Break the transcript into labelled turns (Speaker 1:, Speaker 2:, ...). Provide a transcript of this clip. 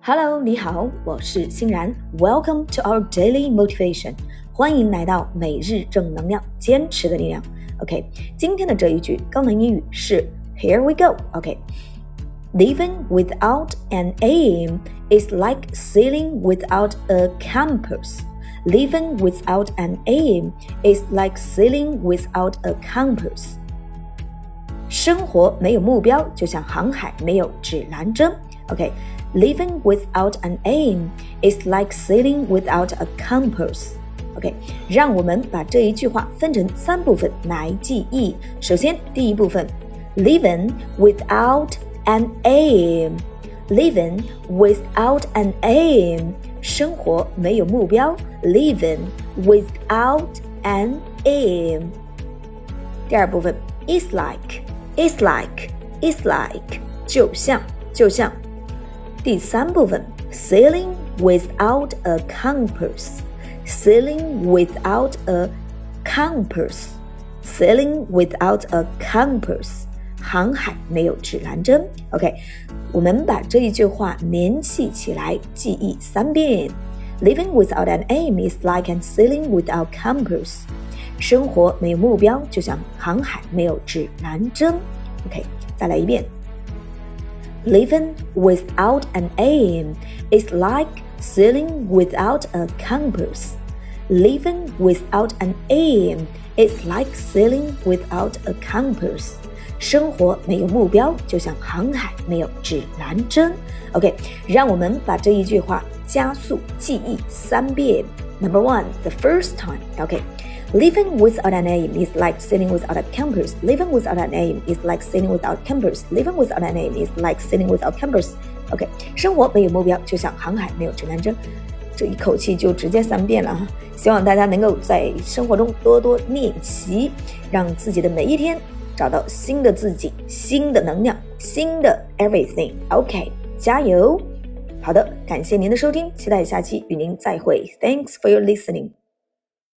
Speaker 1: Hello，你好，我是欣然。Welcome to our daily motivation，欢迎来到每日正能量，坚持的力量。OK，今天的这一句高能英语是 Here we go。OK，Living without an aim is like sailing without a compass. Living without an aim is like sailing without a compass. 生活没有目标，就像航海没有指南针。OK。 Living without an aim is like sailing without a compass. OK，让我们把这一句话分成三部分来记忆。首先，第一部分，living without an aim。living without an aim，生活没有目标。living without an aim。第二部分，is like，is like，is like，就像，就像。 第三部分，sailing without a compass，sailing without a compass，sailing without a compass，航海没有指南针。OK，我们把这一句话联系起来，记忆三遍。Living without an aim is like an sailing without compass。生活没有目标，就像航海没有指南针。OK，再来一遍。 Living without an aim is like sailing without a compass. Living without an aim is like sailing without a compass. 生活没有目标，就像航海没有指南针。OK，让我们把这一句话加速记忆三遍。Number one, the first time. OK. Living without an aim is like sailing without a compass. Living without an aim is like sailing without compass. Living without an aim is like sailing without compass. OK，生活没有目标，就像航海没有指南针。这一口气就直接三遍了哈，希望大家能够在生活中多多练习，让自己的每一天找到新的自己、新的能量、新的 everything。OK，加油！好的，感谢您的收听，期待下期与您再会。Thanks for your listening.